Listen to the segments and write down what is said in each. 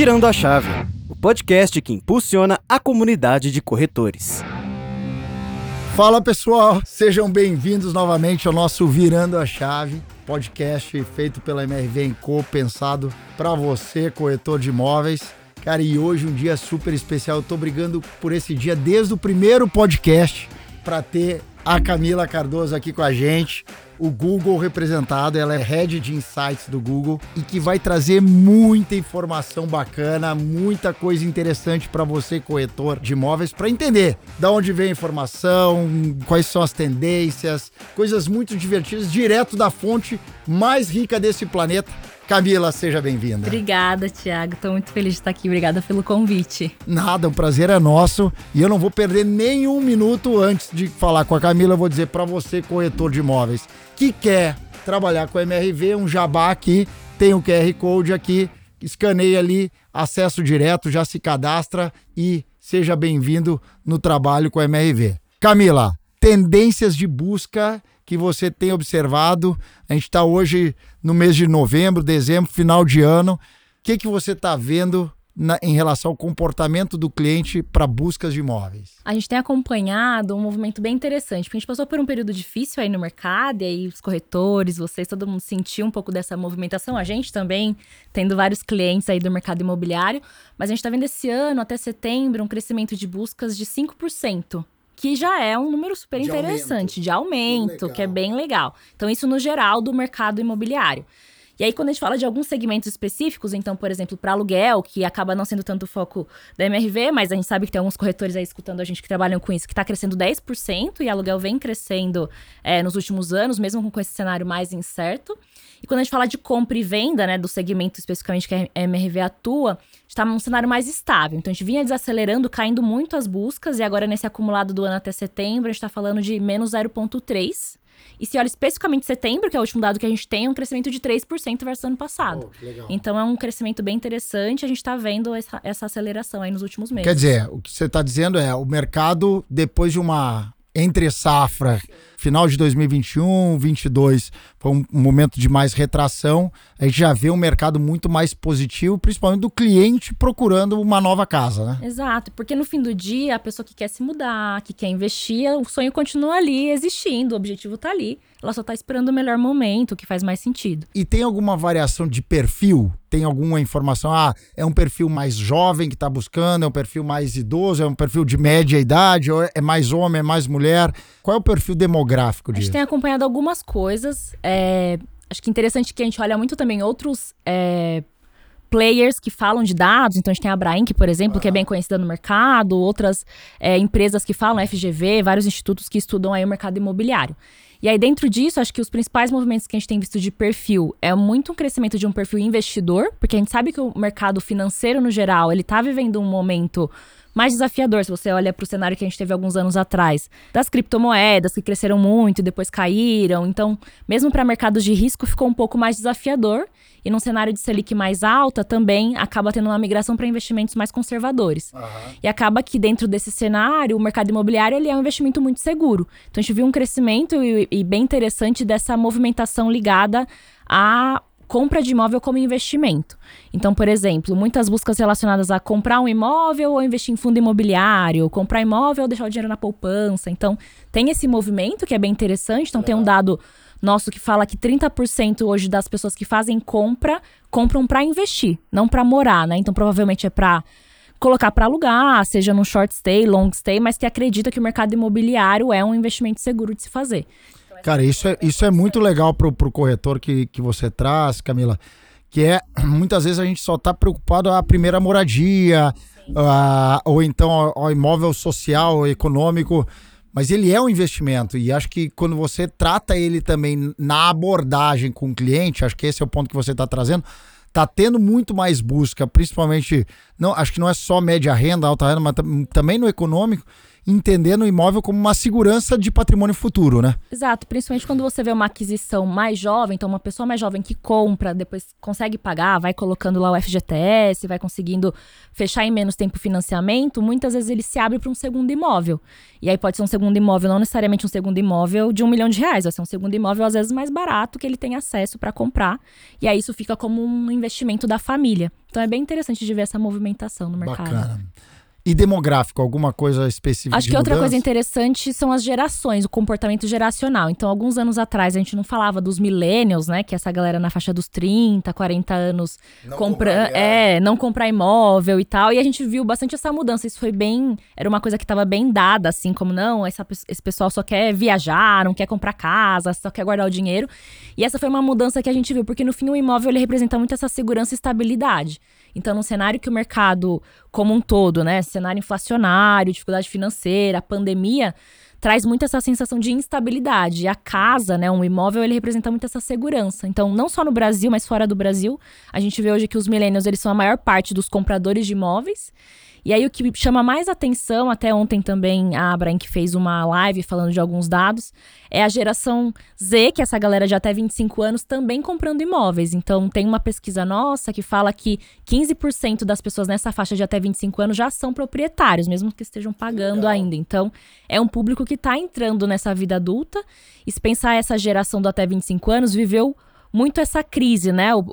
Virando a Chave, o podcast que impulsiona a comunidade de corretores. Fala pessoal, sejam bem-vindos novamente ao nosso Virando a Chave, podcast feito pela MRV Co, pensado para você, corretor de imóveis. Cara, e hoje um dia super especial. Eu tô brigando por esse dia desde o primeiro podcast para ter a Camila Cardoso aqui com a gente, o Google representado, ela é head de insights do Google e que vai trazer muita informação bacana, muita coisa interessante para você corretor de imóveis para entender da onde vem a informação, quais são as tendências, coisas muito divertidas direto da fonte mais rica desse planeta Camila, seja bem-vinda. Obrigada, Tiago. Estou muito feliz de estar aqui. Obrigada pelo convite. Nada, o prazer é nosso. E eu não vou perder nenhum minuto antes de falar com a Camila. Eu vou dizer para você, corretor de imóveis, que quer trabalhar com a MRV, um jabá aqui, tem o QR Code aqui, escaneia ali, acesso direto, já se cadastra e seja bem-vindo no trabalho com a MRV. Camila, tendências de busca que você tem observado? A gente está hoje no mês de novembro, dezembro, final de ano. O que, que você está vendo na, em relação ao comportamento do cliente para buscas de imóveis? A gente tem acompanhado um movimento bem interessante, porque a gente passou por um período difícil aí no mercado, e aí os corretores, vocês, todo mundo sentiu um pouco dessa movimentação, a gente também, tendo vários clientes aí do mercado imobiliário, mas a gente está vendo esse ano, até setembro, um crescimento de buscas de 5% que já é um número super de interessante aumento. de aumento, que, que é bem legal. Então, isso no geral do mercado imobiliário. E aí, quando a gente fala de alguns segmentos específicos, então, por exemplo, para aluguel, que acaba não sendo tanto o foco da MRV, mas a gente sabe que tem alguns corretores aí escutando a gente que trabalham com isso, que está crescendo 10%, e aluguel vem crescendo é, nos últimos anos, mesmo com esse cenário mais incerto. E quando a gente fala de compra e venda, né, do segmento especificamente que a MRV atua, está num cenário mais estável. Então a gente vinha desacelerando, caindo muito as buscas, e agora nesse acumulado do ano até setembro, a gente está falando de menos 0,3%. E se olha especificamente setembro, que é o último dado que a gente tem, é um crescimento de 3% versus ano passado. Oh, então é um crescimento bem interessante, a gente está vendo essa, essa aceleração aí nos últimos meses. Quer dizer, o que você está dizendo é, o mercado, depois de uma entre safra, final de 2021, 2022, foi um momento de mais retração. A gente já vê um mercado muito mais positivo, principalmente do cliente procurando uma nova casa, né? Exato, porque no fim do dia, a pessoa que quer se mudar, que quer investir, o sonho continua ali existindo, o objetivo está ali. Ela só está esperando o melhor momento, o que faz mais sentido. E tem alguma variação de perfil? Tem alguma informação? Ah, é um perfil mais jovem que está buscando, é um perfil mais idoso, é um perfil de média idade, é mais homem, é mais mulher? Qual é o perfil demográfico disso? A gente tem acompanhado algumas coisas. É... Acho que interessante que a gente olha muito também outros é, players que falam de dados. Então, a gente tem a Brainc, por exemplo, uhum. que é bem conhecida no mercado, outras é, empresas que falam, FGV, vários institutos que estudam aí o mercado imobiliário. E aí, dentro disso, acho que os principais movimentos que a gente tem visto de perfil é muito um crescimento de um perfil investidor, porque a gente sabe que o mercado financeiro, no geral, ele tá vivendo um momento mais desafiador, se você olha para o cenário que a gente teve alguns anos atrás, das criptomoedas que cresceram muito e depois caíram. Então, mesmo para mercados de risco, ficou um pouco mais desafiador. E num cenário de Selic mais alta, também acaba tendo uma migração para investimentos mais conservadores. Uhum. E acaba que dentro desse cenário, o mercado imobiliário ele é um investimento muito seguro. Então a gente viu um crescimento e, e bem interessante dessa movimentação ligada a compra de imóvel como investimento. Então, por exemplo, muitas buscas relacionadas a comprar um imóvel ou investir em fundo imobiliário, comprar imóvel ou deixar o dinheiro na poupança. Então, tem esse movimento que é bem interessante. Então, tem um dado nosso que fala que 30% hoje das pessoas que fazem compra compram para investir, não para morar, né? Então, provavelmente é para colocar para alugar, seja no short stay, long stay, mas que acredita que o mercado imobiliário é um investimento seguro de se fazer. Cara, isso é, isso é muito legal pro, pro corretor que, que você traz, Camila. Que é, muitas vezes a gente só tá preocupado a primeira moradia, a, ou então o imóvel social, econômico, mas ele é um investimento. E acho que quando você trata ele também na abordagem com o cliente, acho que esse é o ponto que você está trazendo, tá tendo muito mais busca, principalmente, não, acho que não é só média renda, alta renda, mas também no econômico, entendendo o imóvel como uma segurança de patrimônio futuro, né? Exato, principalmente quando você vê uma aquisição mais jovem, então uma pessoa mais jovem que compra, depois consegue pagar, vai colocando lá o FGTS, vai conseguindo fechar em menos tempo o financiamento, muitas vezes ele se abre para um segundo imóvel. E aí pode ser um segundo imóvel, não necessariamente um segundo imóvel de um milhão de reais, vai ser um segundo imóvel às vezes mais barato que ele tem acesso para comprar. E aí isso fica como um investimento da família. Então é bem interessante de ver essa movimentação no mercado. Bacana. E demográfico, alguma coisa específica? Acho de que outra mudança? coisa interessante são as gerações, o comportamento geracional. Então, alguns anos atrás, a gente não falava dos millennials, né? Que é essa galera na faixa dos 30, 40 anos Não compra compraria. é, não comprar imóvel e tal. E a gente viu bastante essa mudança. Isso foi bem. Era uma coisa que estava bem dada, assim, como não, essa esse pessoal só quer viajar, não quer comprar casa, só quer guardar o dinheiro. E essa foi uma mudança que a gente viu, porque no fim o imóvel ele representa muito essa segurança e estabilidade. Então, num cenário que o mercado como um todo, né, cenário inflacionário, dificuldade financeira, pandemia, traz muito essa sensação de instabilidade. E a casa, né, um imóvel, ele representa muito essa segurança. Então, não só no Brasil, mas fora do Brasil, a gente vê hoje que os millennials, eles são a maior parte dos compradores de imóveis. E aí o que chama mais atenção, até ontem também a Abraim que fez uma live falando de alguns dados, é a geração Z, que é essa galera de até 25 anos também comprando imóveis. Então tem uma pesquisa nossa que fala que 15% das pessoas nessa faixa de até 25 anos já são proprietários, mesmo que estejam pagando ainda. Então é um público que está entrando nessa vida adulta. E se pensar essa geração do até 25 anos, viveu muito essa crise, né? O,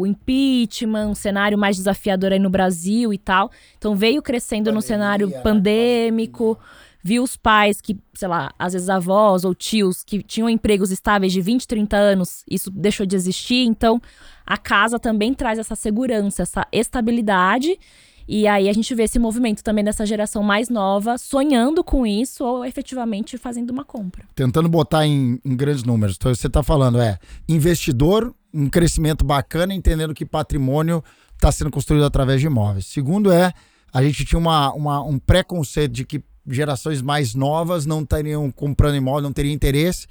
o impeachment, um cenário mais desafiador aí no Brasil e tal. Então veio crescendo no Pandemia, cenário né? pandêmico. Viu os pais que, sei lá, às vezes avós ou tios que tinham empregos estáveis de 20, 30 anos, isso deixou de existir. Então, a casa também traz essa segurança, essa estabilidade. E aí a gente vê esse movimento também dessa geração mais nova sonhando com isso ou efetivamente fazendo uma compra. Tentando botar em, em grandes números. Então, você está falando, é investidor, um crescimento bacana, entendendo que patrimônio está sendo construído através de imóveis. Segundo é, a gente tinha uma, uma- um preconceito de que gerações mais novas não estariam comprando imóvel, não teriam interesse.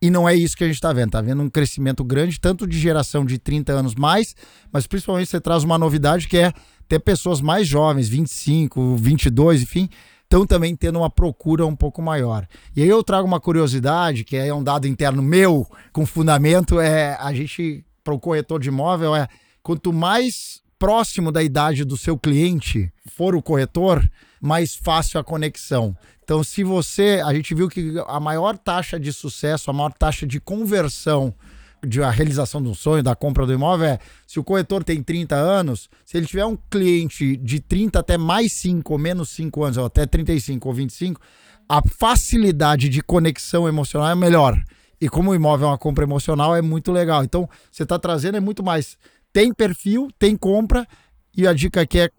E não é isso que a gente está vendo. Está vendo um crescimento grande, tanto de geração de 30 anos mais, mas principalmente você traz uma novidade que é ter pessoas mais jovens, 25, 22, enfim, estão também tendo uma procura um pouco maior. E aí eu trago uma curiosidade, que é um dado interno meu, com fundamento, é a gente, para o corretor de imóvel, é quanto mais próximo da idade do seu cliente for o corretor, mais fácil a conexão. Então, se você. A gente viu que a maior taxa de sucesso, a maior taxa de conversão de a realização do sonho, da compra do imóvel, é se o corretor tem 30 anos, se ele tiver um cliente de 30 até mais 5 ou menos 5 anos, ou até 35 ou 25, a facilidade de conexão emocional é melhor. E como o imóvel é uma compra emocional, é muito legal. Então, você está trazendo é muito mais. Tem perfil, tem compra, e a dica aqui é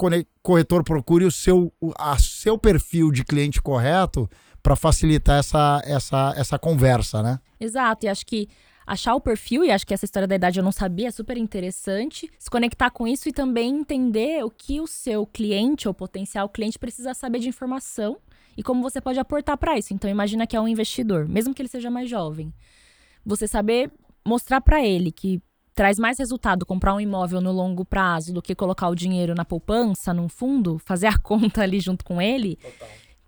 corretor procure o seu, a seu perfil de cliente correto para facilitar essa, essa, essa conversa, né? Exato, e acho que achar o perfil, e acho que essa história da idade eu não sabia, é super interessante. Se conectar com isso e também entender o que o seu cliente ou potencial cliente precisa saber de informação e como você pode aportar para isso. Então, imagina que é um investidor, mesmo que ele seja mais jovem. Você saber mostrar para ele que traz mais resultado comprar um imóvel no longo prazo do que colocar o dinheiro na poupança, num fundo, fazer a conta ali junto com ele,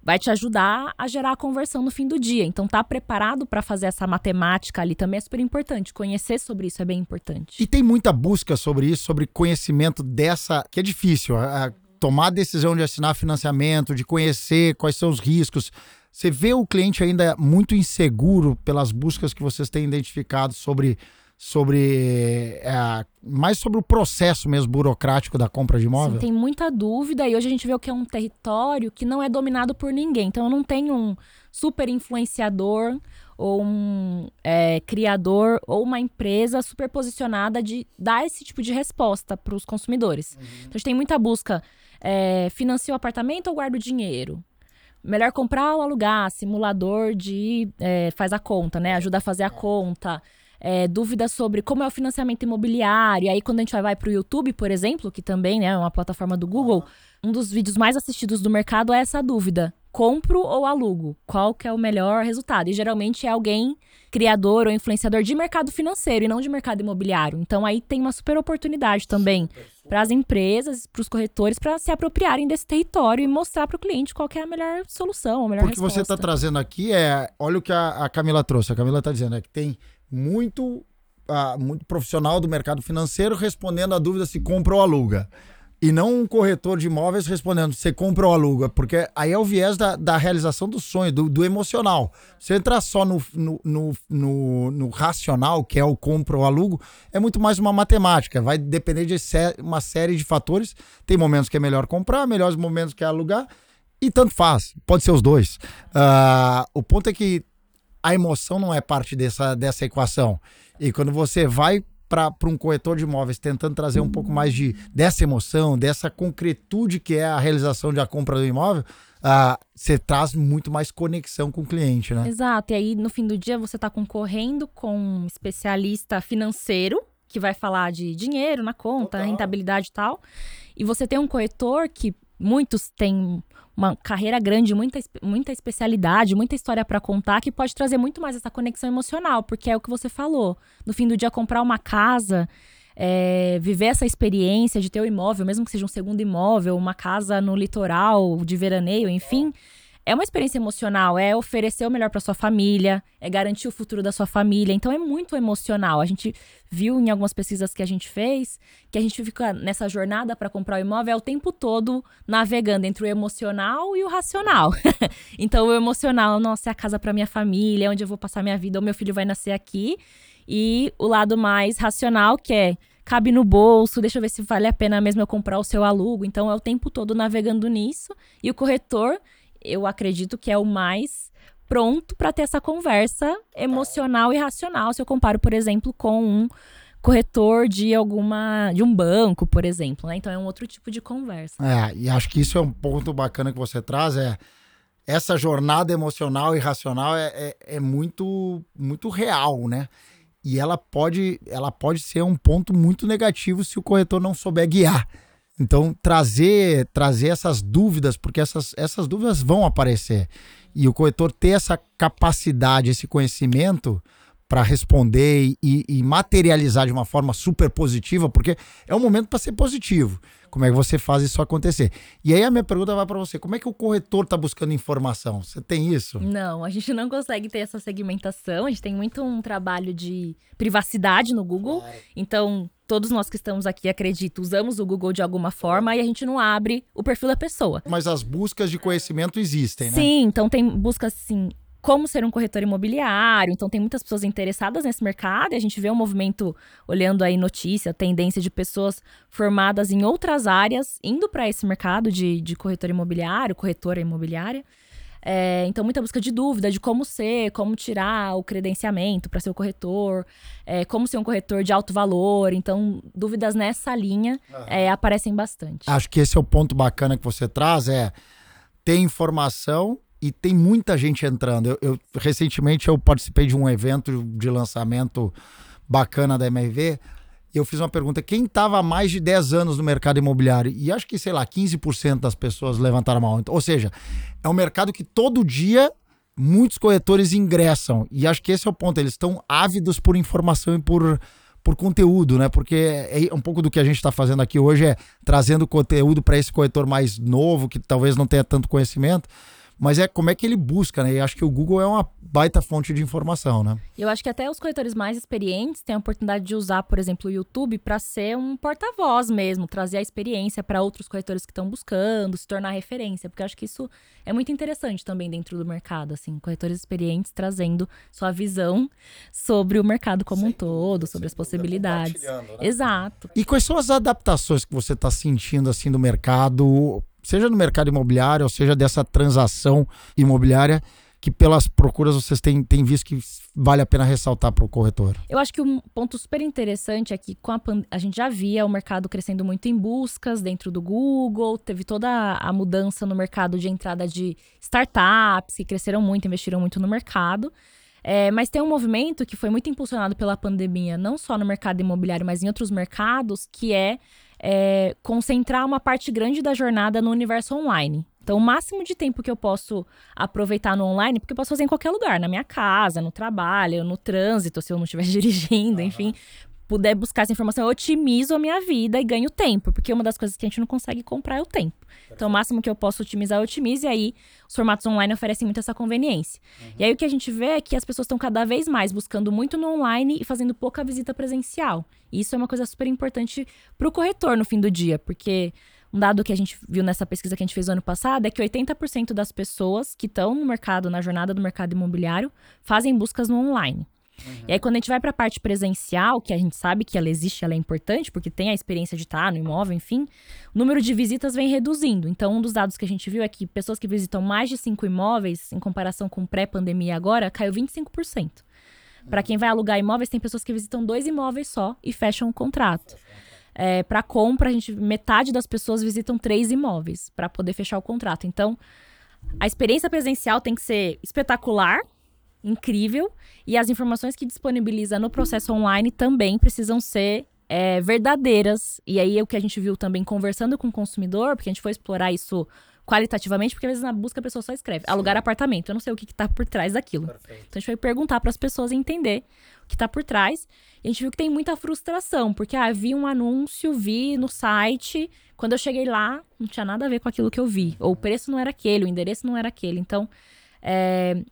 vai te ajudar a gerar a conversão no fim do dia. Então, tá preparado para fazer essa matemática ali também é super importante. Conhecer sobre isso é bem importante. E tem muita busca sobre isso, sobre conhecimento dessa. que é difícil. a- tomar a decisão de assinar financiamento, de conhecer quais são os riscos. Você vê o cliente ainda muito inseguro pelas buscas que vocês têm identificado sobre. Sobre é, mais sobre o processo mesmo burocrático da compra de imóvel? Sim, tem muita dúvida e hoje a gente vê o que é um território que não é dominado por ninguém. Então, eu não tenho um super influenciador ou um é, criador ou uma empresa super posicionada de dar esse tipo de resposta para os consumidores. Então, a gente tem muita busca. É, financia o apartamento ou guarda o dinheiro? Melhor comprar ou alugar? Simulador de é, faz a conta, né? Ajuda a fazer a conta. É, dúvidas sobre como é o financiamento imobiliário. E aí, quando a gente vai, vai para o YouTube, por exemplo, que também né, é uma plataforma do Google, um dos vídeos mais assistidos do mercado é essa dúvida. compro ou alugo? Qual que é o melhor resultado? E geralmente é alguém criador ou influenciador de mercado financeiro e não de mercado imobiliário. Então aí tem uma super oportunidade também para as empresas, para os corretores, para se apropriarem desse território e mostrar para o cliente qual é a melhor solução, a melhor Porque resposta. você está trazendo aqui é, olha o que a, a Camila trouxe. A Camila está dizendo é que tem muito, uh, muito profissional do mercado financeiro respondendo a dúvida se compra ou aluga. E não um corretor de imóveis respondendo você compra ou aluga, porque aí é o viés da, da realização do sonho, do, do emocional. Se entrar só no, no, no, no, no racional, que é o compra ou alugo, é muito mais uma matemática. Vai depender de uma série de fatores. Tem momentos que é melhor comprar, melhores momentos que é alugar, e tanto faz. Pode ser os dois. Uh, o ponto é que a emoção não é parte dessa, dessa equação. E quando você vai para um corretor de imóveis tentando trazer um pouco mais de dessa emoção, dessa concretude que é a realização da compra do imóvel, uh, você traz muito mais conexão com o cliente, né? Exato. E aí, no fim do dia, você está concorrendo com um especialista financeiro que vai falar de dinheiro na conta, Total. rentabilidade e tal. E você tem um corretor que muitos têm uma carreira grande, muita, muita especialidade, muita história para contar, que pode trazer muito mais essa conexão emocional, porque é o que você falou. No fim do dia, comprar uma casa, é, viver essa experiência de ter o um imóvel, mesmo que seja um segundo imóvel, uma casa no litoral, de veraneio, enfim é uma experiência emocional, é oferecer o melhor para sua família, é garantir o futuro da sua família. Então é muito emocional. A gente viu em algumas pesquisas que a gente fez que a gente fica nessa jornada para comprar o imóvel é o tempo todo navegando entre o emocional e o racional. então o emocional, nossa, é a casa para minha família, é onde eu vou passar minha vida, o meu filho vai nascer aqui. E o lado mais racional, que é cabe no bolso, deixa eu ver se vale a pena mesmo eu comprar o seu alugo. Então é o tempo todo navegando nisso. E o corretor eu acredito que é o mais pronto para ter essa conversa emocional e racional. Se eu comparo, por exemplo, com um corretor de alguma de um banco, por exemplo, né? Então é um outro tipo de conversa. É, e acho que isso é um ponto bacana que você traz é essa jornada emocional e racional é, é, é muito muito real, né? E ela pode ela pode ser um ponto muito negativo se o corretor não souber guiar. Então, trazer trazer essas dúvidas, porque essas, essas dúvidas vão aparecer. E o corretor ter essa capacidade, esse conhecimento para responder e, e, materializar de uma forma super positiva, porque é um momento para ser positivo. Como é que você faz isso acontecer? E aí a minha pergunta vai para você: como é que o corretor está buscando informação? Você tem isso? Não, a gente não consegue ter essa segmentação. A gente tem muito um trabalho de privacidade no Google. Então, todos nós que estamos aqui, acredito, usamos o Google de alguma forma e a gente não abre o perfil da pessoa. Mas as buscas de conhecimento existem, né? Sim, então tem buscas assim como ser um corretor imobiliário. Então, tem muitas pessoas interessadas nesse mercado e a gente vê um movimento, olhando aí notícia, tendência de pessoas formadas em outras áreas indo para esse mercado de, de corretor imobiliário, corretora imobiliária. É, então, muita busca de dúvida de como ser, como tirar o credenciamento para ser o corretor, é, como ser um corretor de alto valor. Então, dúvidas nessa linha uhum. é, aparecem bastante. Acho que esse é o ponto bacana que você traz, é ter informação e tem muita gente entrando. Eu, eu recentemente eu participei de um evento de lançamento bacana da MRV e eu fiz uma pergunta: quem estava há mais de 10 anos no mercado imobiliário? E acho que, sei lá, 15% das pessoas levantaram a mão. Ou seja, é um mercado que todo dia muitos corretores ingressam. E acho que esse é o ponto. Eles estão ávidos por informação e por, por conteúdo, né? Porque é um pouco do que a gente está fazendo aqui hoje é trazendo conteúdo para esse corretor mais novo, que talvez não tenha tanto conhecimento mas é como é que ele busca, né? E acho que o Google é uma baita fonte de informação, né? Eu acho que até os corretores mais experientes têm a oportunidade de usar, por exemplo, o YouTube para ser um porta-voz mesmo, trazer a experiência para outros corretores que estão buscando, se tornar referência, porque eu acho que isso é muito interessante também dentro do mercado, assim, corretores experientes trazendo sua visão sobre o mercado como Sem um todo, dúvida, sobre as possibilidades. Né? Exato. E quais são as adaptações que você está sentindo assim do mercado seja no mercado imobiliário, ou seja dessa transação imobiliária, que pelas procuras vocês têm, têm visto que vale a pena ressaltar para o corretor? Eu acho que um ponto super interessante é que com a, a gente já via o mercado crescendo muito em buscas dentro do Google, teve toda a mudança no mercado de entrada de startups que cresceram muito, investiram muito no mercado. É, mas tem um movimento que foi muito impulsionado pela pandemia, não só no mercado imobiliário, mas em outros mercados, que é é, concentrar uma parte grande da jornada no universo online. Então, Então, o máximo de tempo que eu posso aproveitar no online, porque eu posso fazer em qualquer lugar, na minha casa, no trabalho, no trânsito, se eu não estiver dirigindo, enfim, puder buscar essa informação, eu otimizo a minha vida e ganho tempo, porque uma das coisas que a gente não consegue comprar é o tempo. Então, o máximo que eu posso otimizar, eu otimizo, e aí os formatos online oferecem muito essa conveniência. Uhum. E aí o que a gente vê é que as pessoas estão cada vez mais buscando muito no online e fazendo pouca visita presencial. E isso é uma coisa super importante para o corretor no fim do dia, porque um dado que a gente viu nessa pesquisa que a gente fez no ano passado é que 80% das pessoas que estão no mercado, na jornada do mercado imobiliário, fazem buscas no online. Uhum. E aí, quando a gente vai para a parte presencial, que a gente sabe que ela existe, ela é importante, porque tem a experiência de estar no imóvel, enfim, o número de visitas vem reduzindo. Então, um dos dados que a gente viu é que pessoas que visitam mais de cinco imóveis, em comparação com pré-pandemia agora, caiu 25%. Para quem vai alugar imóveis, tem pessoas que visitam dois imóveis só e fecham o contrato. É, para compra, a gente metade das pessoas visitam três imóveis para poder fechar o contrato. Então, a experiência presencial tem que ser espetacular incrível e as informações que disponibiliza no processo online também precisam ser é, verdadeiras. E aí o que a gente viu também conversando com o consumidor, porque a gente foi explorar isso qualitativamente, porque às vezes na busca a pessoa só escreve Sim. alugar apartamento. Eu não sei o que, está por trás daquilo. Perfeito. Então a gente foi perguntar para as pessoas entender o que está por trás. E a gente viu que tem muita frustração, porque ah, vi um anúncio, vi no site. Quando eu cheguei lá, não tinha nada a ver com aquilo que eu vi. Ou o preço não era aquele, o endereço não era aquele. Então, é,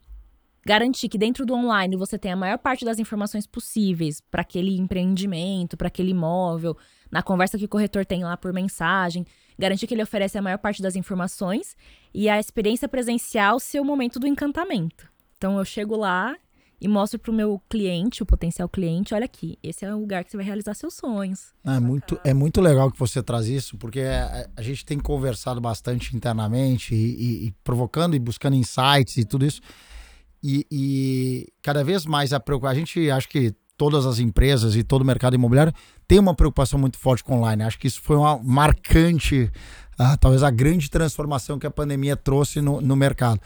garantir que dentro do online você tem a maior parte das informações possíveis para aquele empreendimento, para aquele imóvel, na conversa que o corretor tem lá por mensagem, garantir que ele oferece a maior parte das informações e a experiência presencial ser o momento do encantamento. Então eu chego lá e mostro para o meu cliente, o potencial cliente, olha aqui, esse é o lugar que você vai realizar seus sonhos. É muito, é muito legal que você traz isso, porque a, a gente tem conversado bastante internamente e, e, e provocando e buscando insights e tudo isso. E, e cada vez mais a preocupação. A gente acha que todas as empresas e todo o mercado imobiliário tem uma preocupação muito forte com online. Acho que isso foi uma marcante, uh, talvez a grande transformação que a pandemia trouxe no, no mercado.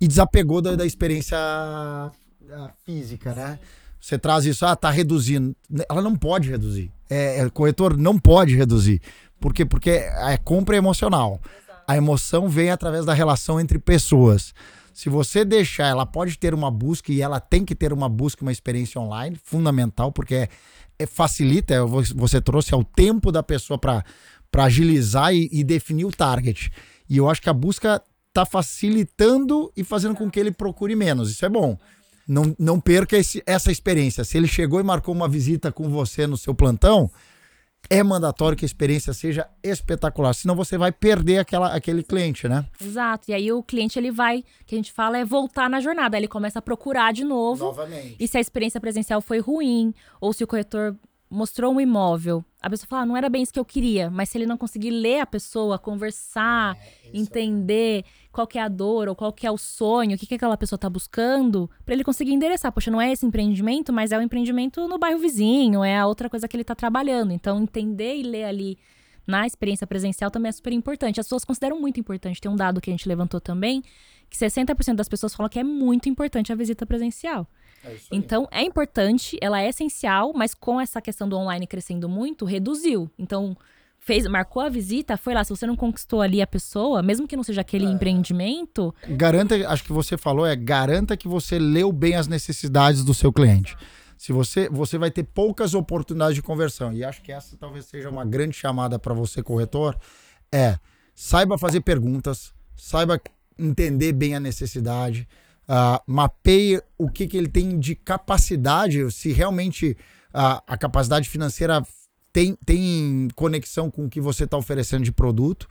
E desapegou da, da experiência uh, física, né? Você traz isso, ah, tá reduzindo. Ela não pode reduzir. É, é, corretor não pode reduzir. Por quê? Porque a compra é emocional. A emoção vem através da relação entre pessoas. Se você deixar, ela pode ter uma busca e ela tem que ter uma busca, uma experiência online, fundamental, porque é, é facilita, é, você trouxe ao tempo da pessoa para agilizar e, e definir o target. E eu acho que a busca está facilitando e fazendo com que ele procure menos. Isso é bom. Não, não perca esse, essa experiência. Se ele chegou e marcou uma visita com você no seu plantão, é mandatório que a experiência seja espetacular, senão você vai perder aquela, aquele cliente, né? Exato. E aí o cliente ele vai, que a gente fala é voltar na jornada, ele começa a procurar de novo. Novamente. E se a experiência presencial foi ruim ou se o corretor mostrou um imóvel, a pessoa fala, ah, não era bem isso que eu queria, mas se ele não conseguir ler a pessoa, conversar, é, entender qual que é a dor ou qual que é o sonho, o que, que aquela pessoa está buscando, para ele conseguir endereçar. Poxa, não é esse empreendimento, mas é o empreendimento no bairro vizinho, é a outra coisa que ele está trabalhando. Então, entender e ler ali na experiência presencial também é super importante. As pessoas consideram muito importante. Tem um dado que a gente levantou também, que 60% das pessoas falam que é muito importante a visita presencial. É então, é importante, ela é essencial, mas com essa questão do online crescendo muito, reduziu. Então, fez, marcou a visita, foi lá. Se você não conquistou ali a pessoa, mesmo que não seja aquele é. empreendimento. Garanta, acho que você falou, é garanta que você leu bem as necessidades do seu cliente. Se você, você vai ter poucas oportunidades de conversão. E acho que essa talvez seja uma grande chamada para você, corretor. É saiba fazer perguntas, saiba entender bem a necessidade uh, mapeie o que, que ele tem de capacidade, se realmente uh, a capacidade financeira tem, tem conexão com o que você está oferecendo de produto.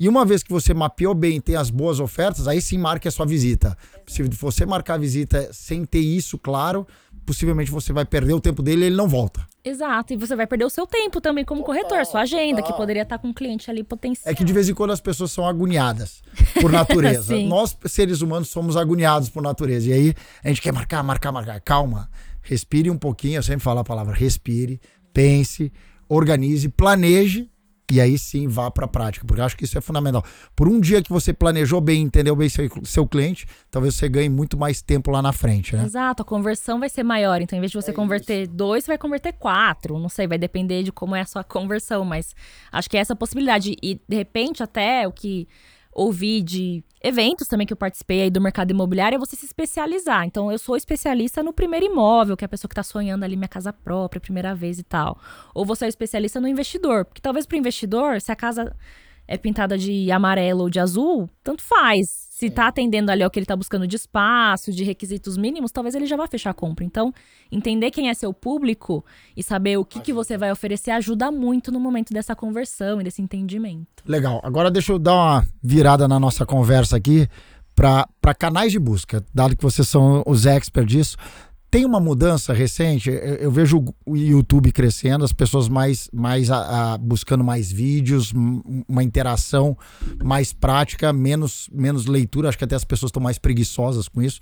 E uma vez que você mapeou bem, tem as boas ofertas, aí sim marque a sua visita. Se você marcar a visita sem ter isso claro, possivelmente você vai perder o tempo dele e ele não volta. Exato, e você vai perder o seu tempo também como total, corretor, sua agenda, total. que poderia estar com um cliente ali potencial. É que de vez em quando as pessoas são agoniadas por natureza. Nós, seres humanos, somos agoniados por natureza. E aí a gente quer marcar, marcar, marcar. Calma, respire um pouquinho, eu sempre falo a palavra respire, pense, organize, planeje e aí sim vá para a prática, porque eu acho que isso é fundamental. Por um dia que você planejou bem, entendeu bem seu, seu cliente, talvez você ganhe muito mais tempo lá na frente, né? Exato, a conversão vai ser maior. Então, em vez de você é converter isso. dois, você vai converter quatro. Não sei, vai depender de como é a sua conversão, mas acho que é essa possibilidade. E, de repente, até o que ouvir de eventos também que eu participei aí do mercado imobiliário é você se especializar. Então, eu sou especialista no primeiro imóvel, que é a pessoa que está sonhando ali minha casa própria, primeira vez e tal. Ou você é especialista no investidor, porque talvez para o investidor, se a casa é pintada de amarelo ou de azul, tanto faz. Se está atendendo ali ao que ele está buscando de espaço, de requisitos mínimos, talvez ele já vá fechar a compra. Então, entender quem é seu público e saber o que, que você vai oferecer ajuda muito no momento dessa conversão e desse entendimento. Legal. Agora deixa eu dar uma virada na nossa conversa aqui para canais de busca, dado que vocês são os experts disso. Tem uma mudança recente, eu, vejo o YouTube crescendo, as pessoas mais, mais a, a, buscando mais vídeos, uma interação mais prática, menos, menos leitura. Acho que até as pessoas estão mais preguiçosas com isso.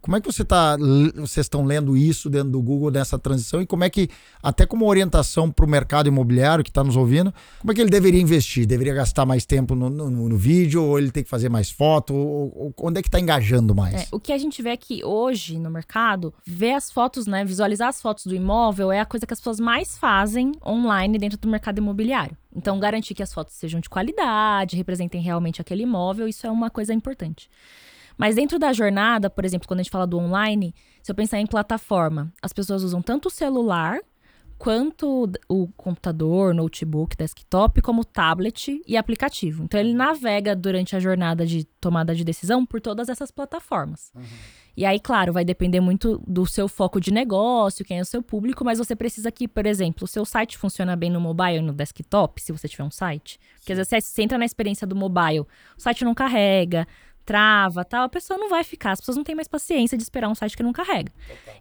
Como é que você tá, vocês estão lendo isso dentro do Google nessa transição e como é que, até como orientação para o mercado imobiliário que está nos ouvindo, como é que ele deveria investir? Deveria gastar mais tempo no, no, no vídeo ou ele tem que fazer mais foto? Ou, ou onde é que está engajando mais? É, o que a gente vê aqui hoje no mercado, ver as fotos, né, visualizar as fotos do imóvel é a coisa que as pessoas mais fazem online dentro do mercado imobiliário. Então, garantir que as fotos sejam de qualidade, representem realmente aquele imóvel, isso é uma coisa importante. Mas dentro da jornada, por exemplo, quando a gente fala do online, se eu pensar em plataforma, as pessoas usam tanto o celular quanto o computador, notebook, desktop, como tablet e aplicativo. Então ele navega durante a jornada de tomada de decisão por todas essas plataformas. Uhum. E aí, claro, vai depender muito do seu foco de negócio, quem é o seu público, mas você precisa que, por exemplo, o seu site funciona bem no mobile e no desktop, se você tiver um site. Porque às vezes você entra na experiência do mobile, o site não carrega, trava, tal, a pessoa não vai ficar. As pessoas não têm mais paciência de esperar um site que não carrega.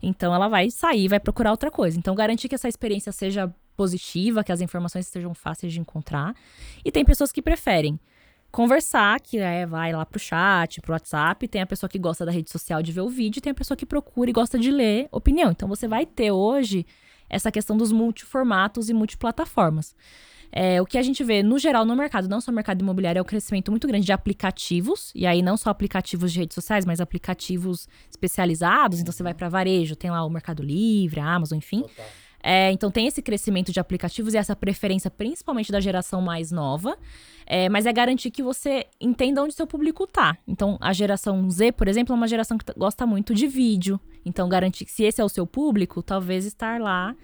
Então ela vai sair, vai procurar outra coisa. Então garantir que essa experiência seja positiva, que as informações sejam fáceis de encontrar. E tem pessoas que preferem conversar, que é, vai lá pro chat, pro WhatsApp, tem a pessoa que gosta da rede social de ver o vídeo, tem a pessoa que procura e gosta de ler opinião. Então você vai ter hoje essa questão dos multiformatos e multiplataformas. É, o que a gente vê, no geral, no mercado, não só no mercado imobiliário, é o crescimento muito grande de aplicativos, e aí não só aplicativos de redes sociais, mas aplicativos especializados. Então, você vai para varejo, tem lá o Mercado Livre, a Amazon, enfim. É, então, tem esse crescimento de aplicativos e essa preferência, principalmente da geração mais nova. É, mas é garantir que você entenda onde seu público tá. Então, a geração Z, por exemplo, é uma geração que gosta muito de vídeo. Então, garantir que se esse é o seu público, talvez estar lá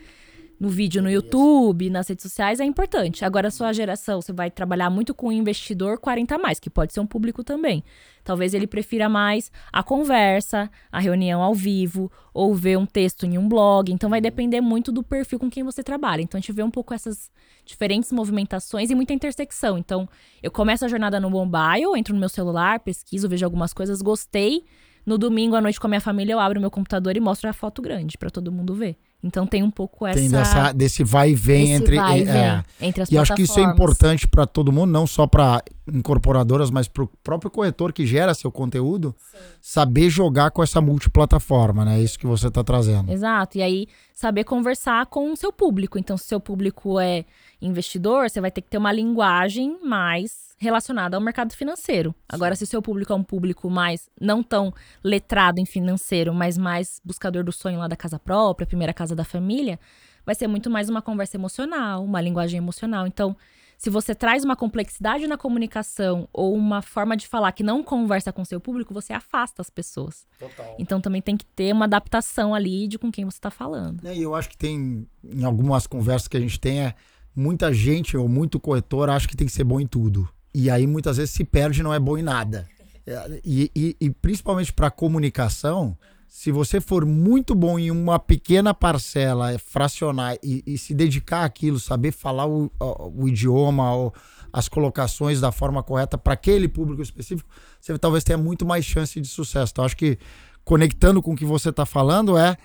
no vídeo no YouTube, nas redes sociais, é importante. Agora, a sua geração, você vai trabalhar muito com o investidor 40 mais, que pode ser um público também. Talvez ele prefira mais a conversa, a reunião ao vivo, ou ver um texto em um blog. Então, vai depender muito do perfil com quem você trabalha. Então, a gente vê um pouco essas diferentes movimentações e muita intersecção. Então, eu começo a jornada no mobile, entro no meu celular, pesquiso, vejo algumas coisas, gostei. No domingo à noite com a minha família, eu abro meu computador e mostro a foto grande para todo mundo ver. Então tem um pouco essa. Tem dessa, desse vai e vem entre. Vai e, vem é, entre as e acho que isso é importante para todo mundo, não só para incorporadoras, mas para o próprio corretor que gera seu conteúdo, Sim. saber jogar com essa multiplataforma, né? É isso que você está trazendo. Exato. E aí, saber conversar com o seu público. Então, se seu público é investidor, você vai ter que ter uma linguagem mais relacionada ao mercado financeiro. Agora, se o seu público é um público mais não tão letrado em financeiro, mas mais buscador do sonho lá da casa própria, primeira casa da família, vai ser muito mais uma conversa emocional, uma linguagem emocional. Então, se você traz uma complexidade na comunicação ou uma forma de falar que não conversa com seu público, você afasta as pessoas. Total. Então também tem que ter uma adaptação ali de com quem você está falando. É, e eu acho que tem, em algumas conversas que a gente tem, é muita gente ou muito corretor acha que tem que ser bom em tudo. E aí muitas vezes se perde não é bom em nada. É, e, e, e principalmente para comunicação, se você for muito bom em uma pequena parcela, é, fracionar e, e se dedicar àquilo, saber falar o, o, idioma, as colocações da forma correta para aquele público específico, você talvez tenha muito mais chance de sucesso. Então, acho que conectando com o que você está falando é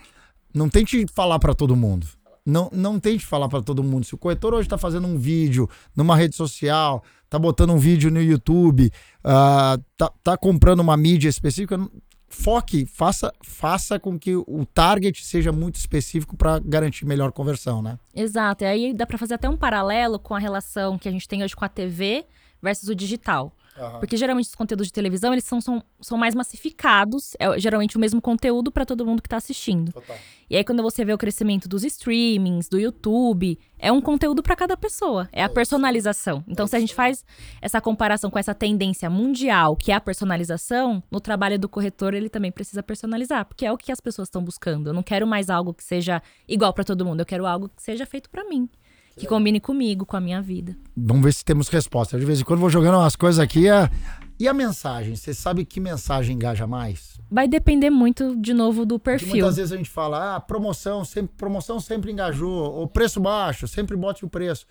não tente falar para todo mundo. Não, não tente falar para todo mundo. Se o corretor hoje está fazendo um vídeo numa rede social, tá botando um vídeo no YouTube, uh, tá, tá comprando uma mídia específica, foque, faça, faça com que o target seja muito específico para garantir melhor conversão, né? Exato. E aí dá para fazer até um paralelo com a relação que a gente tem hoje com a TV versus o digital. Aham. Porque geralmente os conteúdos de televisão, eles são, são, são mais massificados. É geralmente o mesmo conteúdo para todo mundo que tá assistindo. Total. E aí, quando você vê o crescimento dos streamings, do YouTube, é um conteúdo para cada pessoa. É a personalização. Então, se a gente faz essa comparação com essa tendência mundial, que é a personalização, no trabalho do corretor, ele também precisa personalizar, porque é o que as pessoas estão buscando. Eu não quero mais algo que seja igual para todo mundo, eu quero algo que seja feito para mim. Que combine comigo, com a minha vida. Vamos ver se temos resposta. De vez em quando vou jogando umas coisas aqui. a- E a mensagem? Você sabe que mensagem engaja mais? Vai depender muito, de novo, do Porque perfil. muitas vezes a gente fala, ah, promoção sempre, promoção sempre engajou, ou preço baixo, sempre bote o preço.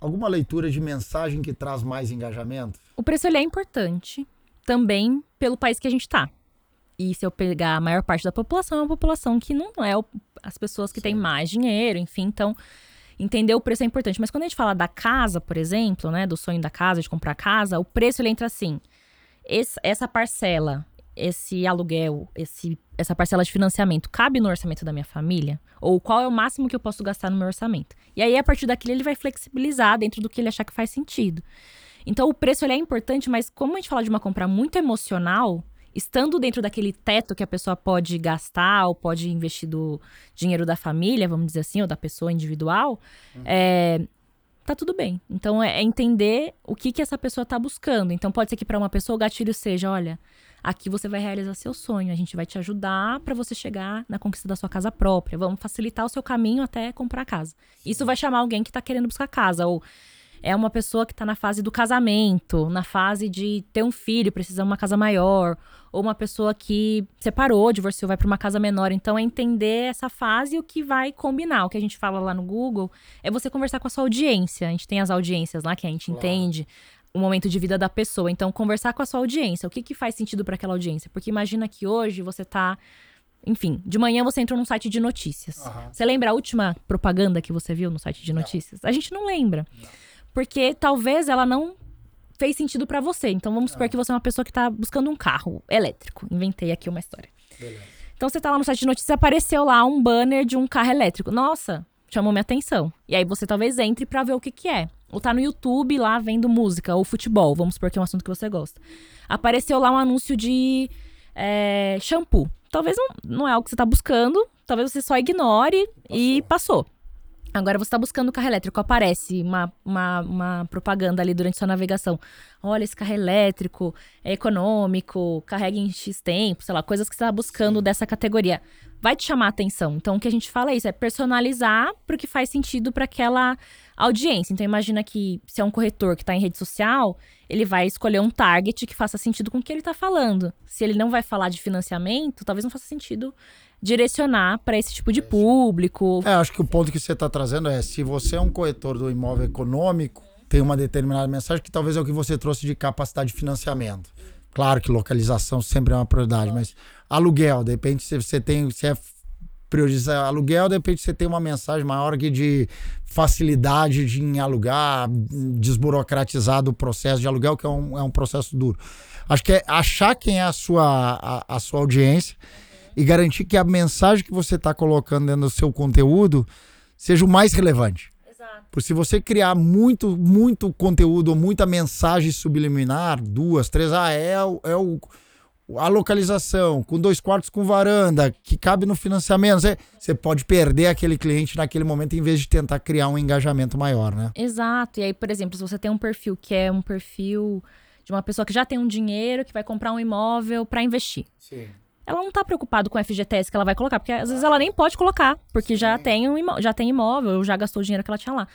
Alguma leitura de mensagem que traz mais engajamento? O preço ele é importante também pelo país que a gente tá. E se eu pegar a maior parte da população, é uma população que não é o- as pessoas que têm mais dinheiro, enfim, então entender o preço é importante. Mas quando a gente fala da casa, por exemplo, né, do sonho da casa, de comprar casa, o preço ele entra assim: esse- essa parcela, esse aluguel, esse, essa parcela de financiamento cabe no orçamento da minha família? Ou qual é o máximo que eu posso gastar no meu orçamento? E aí, a partir daquilo, ele vai flexibilizar dentro do que ele achar que faz sentido. Então, o preço ele é importante, mas como a gente fala de uma compra muito emocional, estando dentro daquele teto que a pessoa pode gastar ou pode investir do dinheiro da família, vamos dizer assim, ou da pessoa individual, é, tá tudo bem. Então, é é entender o que, que essa pessoa tá buscando. Então, pode ser que para uma pessoa o gatilho seja, olha, aqui você vai realizar seu sonho, a gente vai te ajudar para você chegar na conquista da sua casa própria, vamos facilitar o seu caminho até comprar a casa. Isso vai chamar alguém que tá querendo buscar casa, ou é uma pessoa que está na fase do casamento, na fase de ter um filho, precisa de uma casa maior, ou uma pessoa que separou, divorciou, vai para uma casa menor. Então é entender essa fase e o que vai combinar. O que a gente fala lá no Google é você conversar com a sua audiência. A gente tem as audiências lá que a gente entende o momento de vida da pessoa. Então conversar com a sua audiência, o que que faz sentido para aquela audiência? Porque imagina que hoje você tá enfim, de manhã você entrou num site de notícias. Aham. Você lembra a última propaganda que você viu no site de notícias? A gente não lembra. Porque talvez ela não fez sentido pra você. Então vamos supor que você é uma pessoa que tá buscando um carro elétrico. Inventei aqui uma história. Então você tá lá no site de notícias e apareceu lá um banner de um carro elétrico. Nossa, chamou minha atenção. E aí você talvez entre pra ver o que que é. Ou tá no YouTube lá vendo música ou futebol. Vamos supor que é um assunto que você gosta. Apareceu lá um anúncio de é, shampoo. Talvez não, não é algo que você tá buscando. Talvez você só ignore e passou. Agora você está buscando o carro elétrico, aparece uma, uma, uma propaganda ali durante sua navegação. Olha, esse carro elétrico é econômico, carrega em X tempo, sei lá, coisas que você está buscando dessa categoria. Vai te chamar a atenção. Então, o que a gente fala é isso, é personalizar para o que faz sentido para aquela audiência. Então, imagina que se é um corretor que está em rede social, ele vai escolher um target que faça sentido com o que ele está falando. Se ele não vai falar de financiamento, talvez não faça sentido direcionar para esse tipo de público, É, acho que o ponto que você está trazendo é: se você é um corretor do imóvel econômico, tem uma determinada mensagem que talvez é o que você trouxe de capacidade de financiamento. Claro que localização sempre é uma prioridade, mas aluguel, de repente se você tem, se é priorizar aluguel, de repente você tem uma mensagem maior que de facilidade de em alugar, desburocratizar o processo de aluguel, que é um, é um processo duro. Acho que é achar quem é a sua, a, a sua audiência e garantir que a mensagem que você está colocando dentro do seu conteúdo seja o mais relevante. Exato. Porque se você criar muito, muito conteúdo ou muita mensagem subliminar, duas, três, ah, é, o- é o, a localização, com dois quartos com varanda, que cabe no financiamento, você, você pode perder aquele cliente naquele momento em vez de tentar criar um engajamento maior, né? Exato. E aí, por exemplo, se você tem um perfil que é um perfil de uma pessoa que já tem um dinheiro, que vai comprar um imóvel para investir. Sim. Ela não tá preocupada com o FGTS que ela vai colocar, porque às vezes ela nem pode colocar, porque já tem, um imó- já tem imóvel, ou já gastou o dinheiro que ela tinha lá.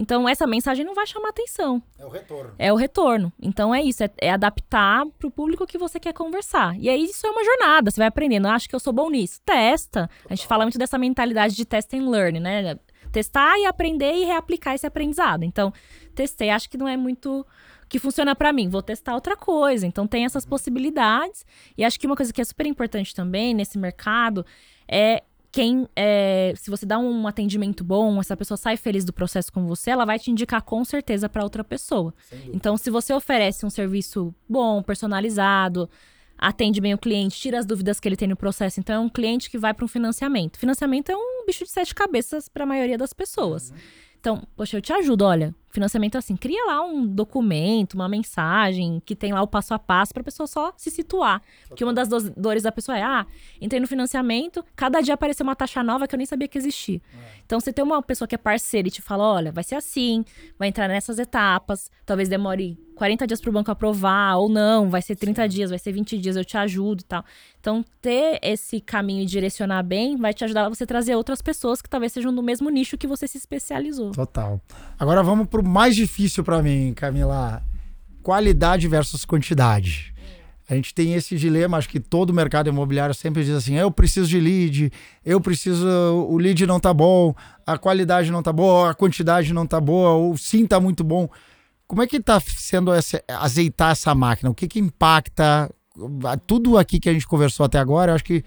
Então, essa mensagem não vai chamar atenção. É o retorno. É o retorno. Então é isso, é, é adaptar pro público que você quer conversar. E aí isso é uma jornada, você vai aprendendo. Eu acho que eu sou bom nisso. Testa. A gente fala muito dessa mentalidade de test and learn, né? Testar e aprender e reaplicar esse aprendizado. Então, testei, acho que não é muito que funciona pra mim, vou testar outra coisa. Então tem essas possibilidades. E acho que uma coisa que é super importante também nesse mercado é quem, é, se você dá um atendimento bom, essa pessoa sai feliz do processo com você, ela vai te indicar com certeza para outra pessoa. Então, se você oferece um serviço bom, personalizado, atende bem o cliente, tira as dúvidas que ele tem no processo, então é um cliente que vai para um financiamento. Financiamento é um bicho de sete cabeças para a maioria das pessoas. Então, poxa, eu te ajudo, olha, financiamento é assim, cria lá um documento, uma mensagem que tem lá o passo a passo para a pessoa só se situar. Porque uma das do- dores da pessoa é, ah, entrei no financiamento, cada dia apareceu uma taxa nova que eu nem sabia que existia. Então, você tem uma pessoa que é parceira e te fala, olha, vai ser assim, vai entrar nessas etapas, talvez demore 40 dias para o banco aprovar, ou não, vai ser 30 dias, vai ser 20 dias, eu te ajudo e tal. Então, ter esse caminho e direcionar bem vai te ajudar a você trazer outras pessoas que talvez sejam do mesmo nicho que você se especializou. Total. Agora vamos pro mais difícil para mim, Camila. Qualidade versus quantidade. A gente tem esse dilema, acho que todo mercado imobiliário sempre diz assim: eu preciso de lead, eu preciso, o lead não tá bom, a qualidade não tá boa, a quantidade não tá boa, o sim tá muito bom. Como é que tá sendo essa, azeitar essa máquina? O que que impacta? Tudo aqui que a gente conversou até agora, eu acho que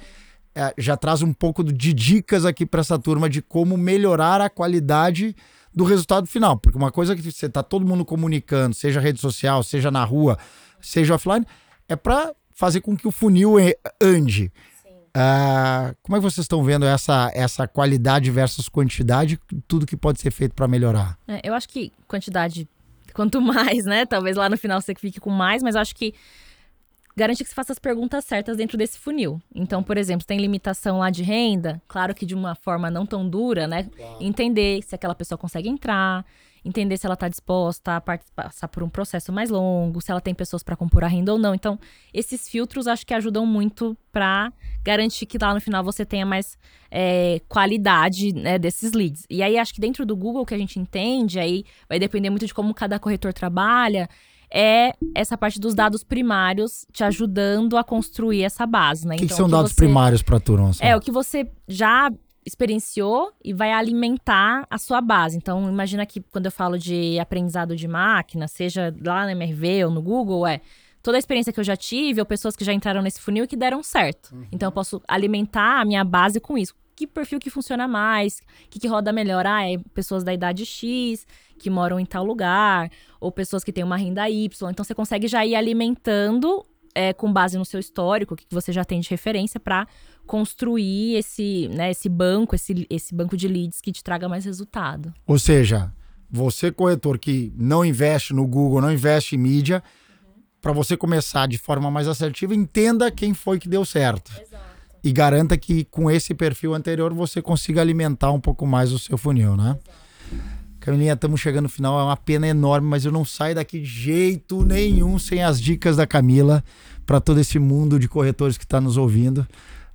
é, já traz um pouco de dicas aqui para essa turma de como melhorar a qualidade do resultado final. Porque uma coisa que você tá todo mundo comunicando, seja rede social, seja na rua, seja offline, é para fazer com que o funil ande. Ah, como é que vocês estão vendo essa, essa qualidade versus quantidade, tudo que pode ser feito para melhorar? É, eu acho que quantidade, quanto mais, né? Talvez lá no final você fique com mais, mas eu acho que garante que você faça as perguntas certas dentro desse funil. Então, por exemplo, tem limitação lá de renda, claro que de uma forma não tão dura, né? Entender se aquela pessoa consegue entrar, entender se ela está disposta a passar por um processo mais longo, se ela tem pessoas para compor a renda ou não. Então, esses filtros acho que ajudam muito para garantir que lá no final você tenha mais é, qualidade né, desses leads. E aí, acho que dentro do Google que a gente entende, aí vai depender muito de como cada corretor trabalha, é essa parte dos dados primários te ajudando a construir essa base, né? O que, que são dados primários para a turma? É, o que você já experienciou e vai alimentar a sua base. Então, imagina que quando eu falo de aprendizado de máquina, seja lá no MRV ou no Google, é toda a experiência que eu já tive, ou pessoas que já entraram nesse funil e que deram certo. Então, eu posso alimentar a minha base com isso. Que perfil que funciona mais? O que, que roda melhor? Ah, é pessoas da idade X, que moram em tal lugar, ou pessoas que têm uma renda Y. Então, você consegue já ir alimentando é, com base no seu histórico, o que que você já tem de referência, para construir esse, né, esse banco, esse, esse banco de leads que te traga mais resultado. Ou seja, você corretor que não investe no Google, não investe em mídia, para você começar de forma mais assertiva, entenda quem foi que deu certo. E garanta que com esse perfil anterior você consiga alimentar um pouco mais o seu funil, né? Camilinha, estamos chegando no final, é uma pena enorme, mas eu não saio daqui de jeito nenhum sem as dicas da Camila para todo esse mundo de corretores que está nos ouvindo.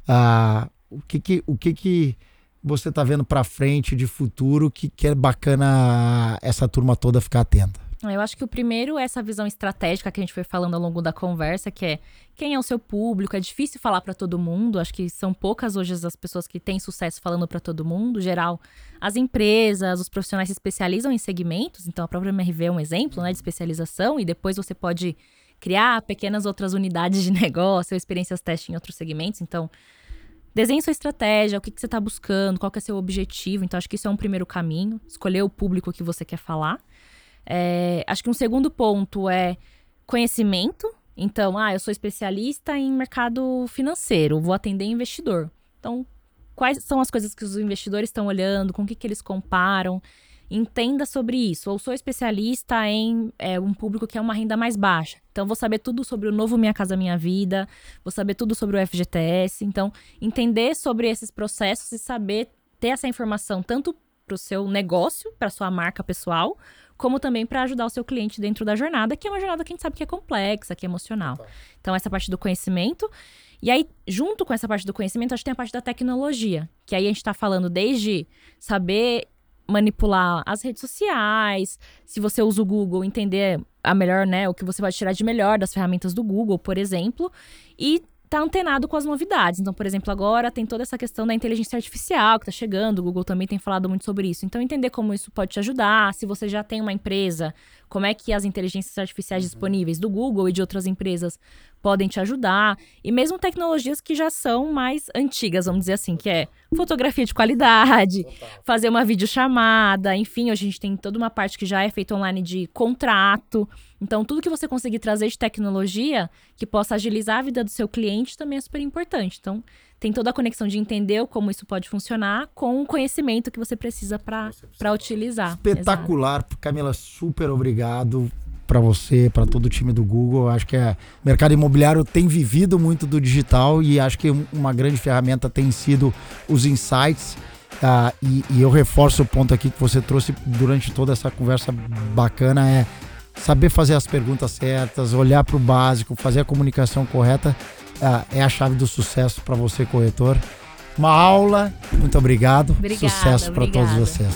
Ah, o que que, o que que você está vendo para frente de futuro que, que é bacana essa turma toda ficar atenta? Eu acho que o primeiro é essa visão estratégica que a gente foi falando ao longo da conversa, que é quem é o seu público. É difícil falar para todo mundo. Acho que são poucas hoje as pessoas que têm sucesso falando para todo mundo. Geral, as empresas, os profissionais se especializam em segmentos. Então, a própria MRV é um exemplo, né, de especialização. E depois você pode criar pequenas outras unidades de negócio, experiências teste em outros segmentos. Então, desenhe sua estratégia, o que, que você está buscando, qual que é seu objetivo. Então, acho que isso é um primeiro caminho. Escolher o público que você quer falar. É, acho que um segundo ponto é conhecimento. Então, ah, eu sou especialista em mercado financeiro, vou atender investidor. Então, quais são as coisas que os investidores estão olhando, com o que, que eles comparam? Entenda sobre isso. Ou sou especialista em é, um público que é uma renda mais baixa. Então, vou saber tudo sobre o novo Minha Casa Minha Vida, vou saber tudo sobre o FGTS. Então, entender sobre esses processos e saber ter essa informação tanto para o seu negócio, para sua marca pessoal, como também para ajudar o seu cliente dentro da jornada, que é uma jornada que a gente sabe que é complexa, que é emocional. Então, essa parte do conhecimento. E aí, junto com essa parte do conhecimento, acho que tem a parte da tecnologia, que aí a gente está falando desde saber manipular as redes sociais, se você usa o Google, entender a melhor, né, o que você vai tirar de melhor das ferramentas do Google, por exemplo, e tá antenado com as novidades. Então, por exemplo, agora tem toda essa questão da inteligência artificial que tá chegando, o Google também tem falado muito sobre isso. Então, entender como isso pode te ajudar, se você já tem uma empresa, como é que as inteligências artificiais disponíveis do Google e de outras empresas podem te ajudar, e mesmo tecnologias que já são mais antigas, vamos dizer assim, que é fotografia de qualidade, fazer uma videochamada, enfim, hoje a gente tem toda uma parte que já é feita online de contrato. Então, tudo que você conseguir trazer de tecnologia que possa agilizar a vida do seu cliente também é super importante. Então, tem toda a conexão de entender como isso pode funcionar com o conhecimento que você precisa para utilizar. Espetacular, Exato. Camila, super obrigado para você, para todo o time do Google. Acho que é, o mercado imobiliário tem vivido muito do digital e acho que uma grande ferramenta tem sido os insights. Uh, e, e, eu reforço o ponto aqui que você trouxe durante toda essa conversa bacana é saber fazer as perguntas certas, olhar para o básico, fazer a comunicação correta é a chave do sucesso para você corretor. Uma aula, muito obrigado. Obrigada, Sucesso para todos vocês.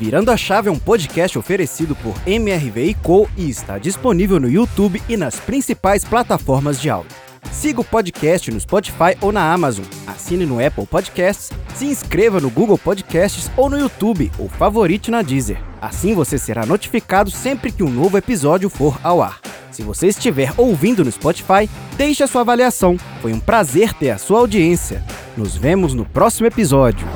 Virando a Chave é um podcast oferecido por MRV Co e está disponível no YouTube e nas principais plataformas de áudio. Siga o podcast no Spotify ou na Amazon, assine no Apple Podcasts, se inscreva no Google Podcasts ou no YouTube ou favorite na Deezer. Assim você será notificado sempre que um novo episódio for ao ar. Se você estiver ouvindo no Spotify, deixe a sua avaliação. Foi um prazer ter a sua audiência. Nos vemos no próximo episódio.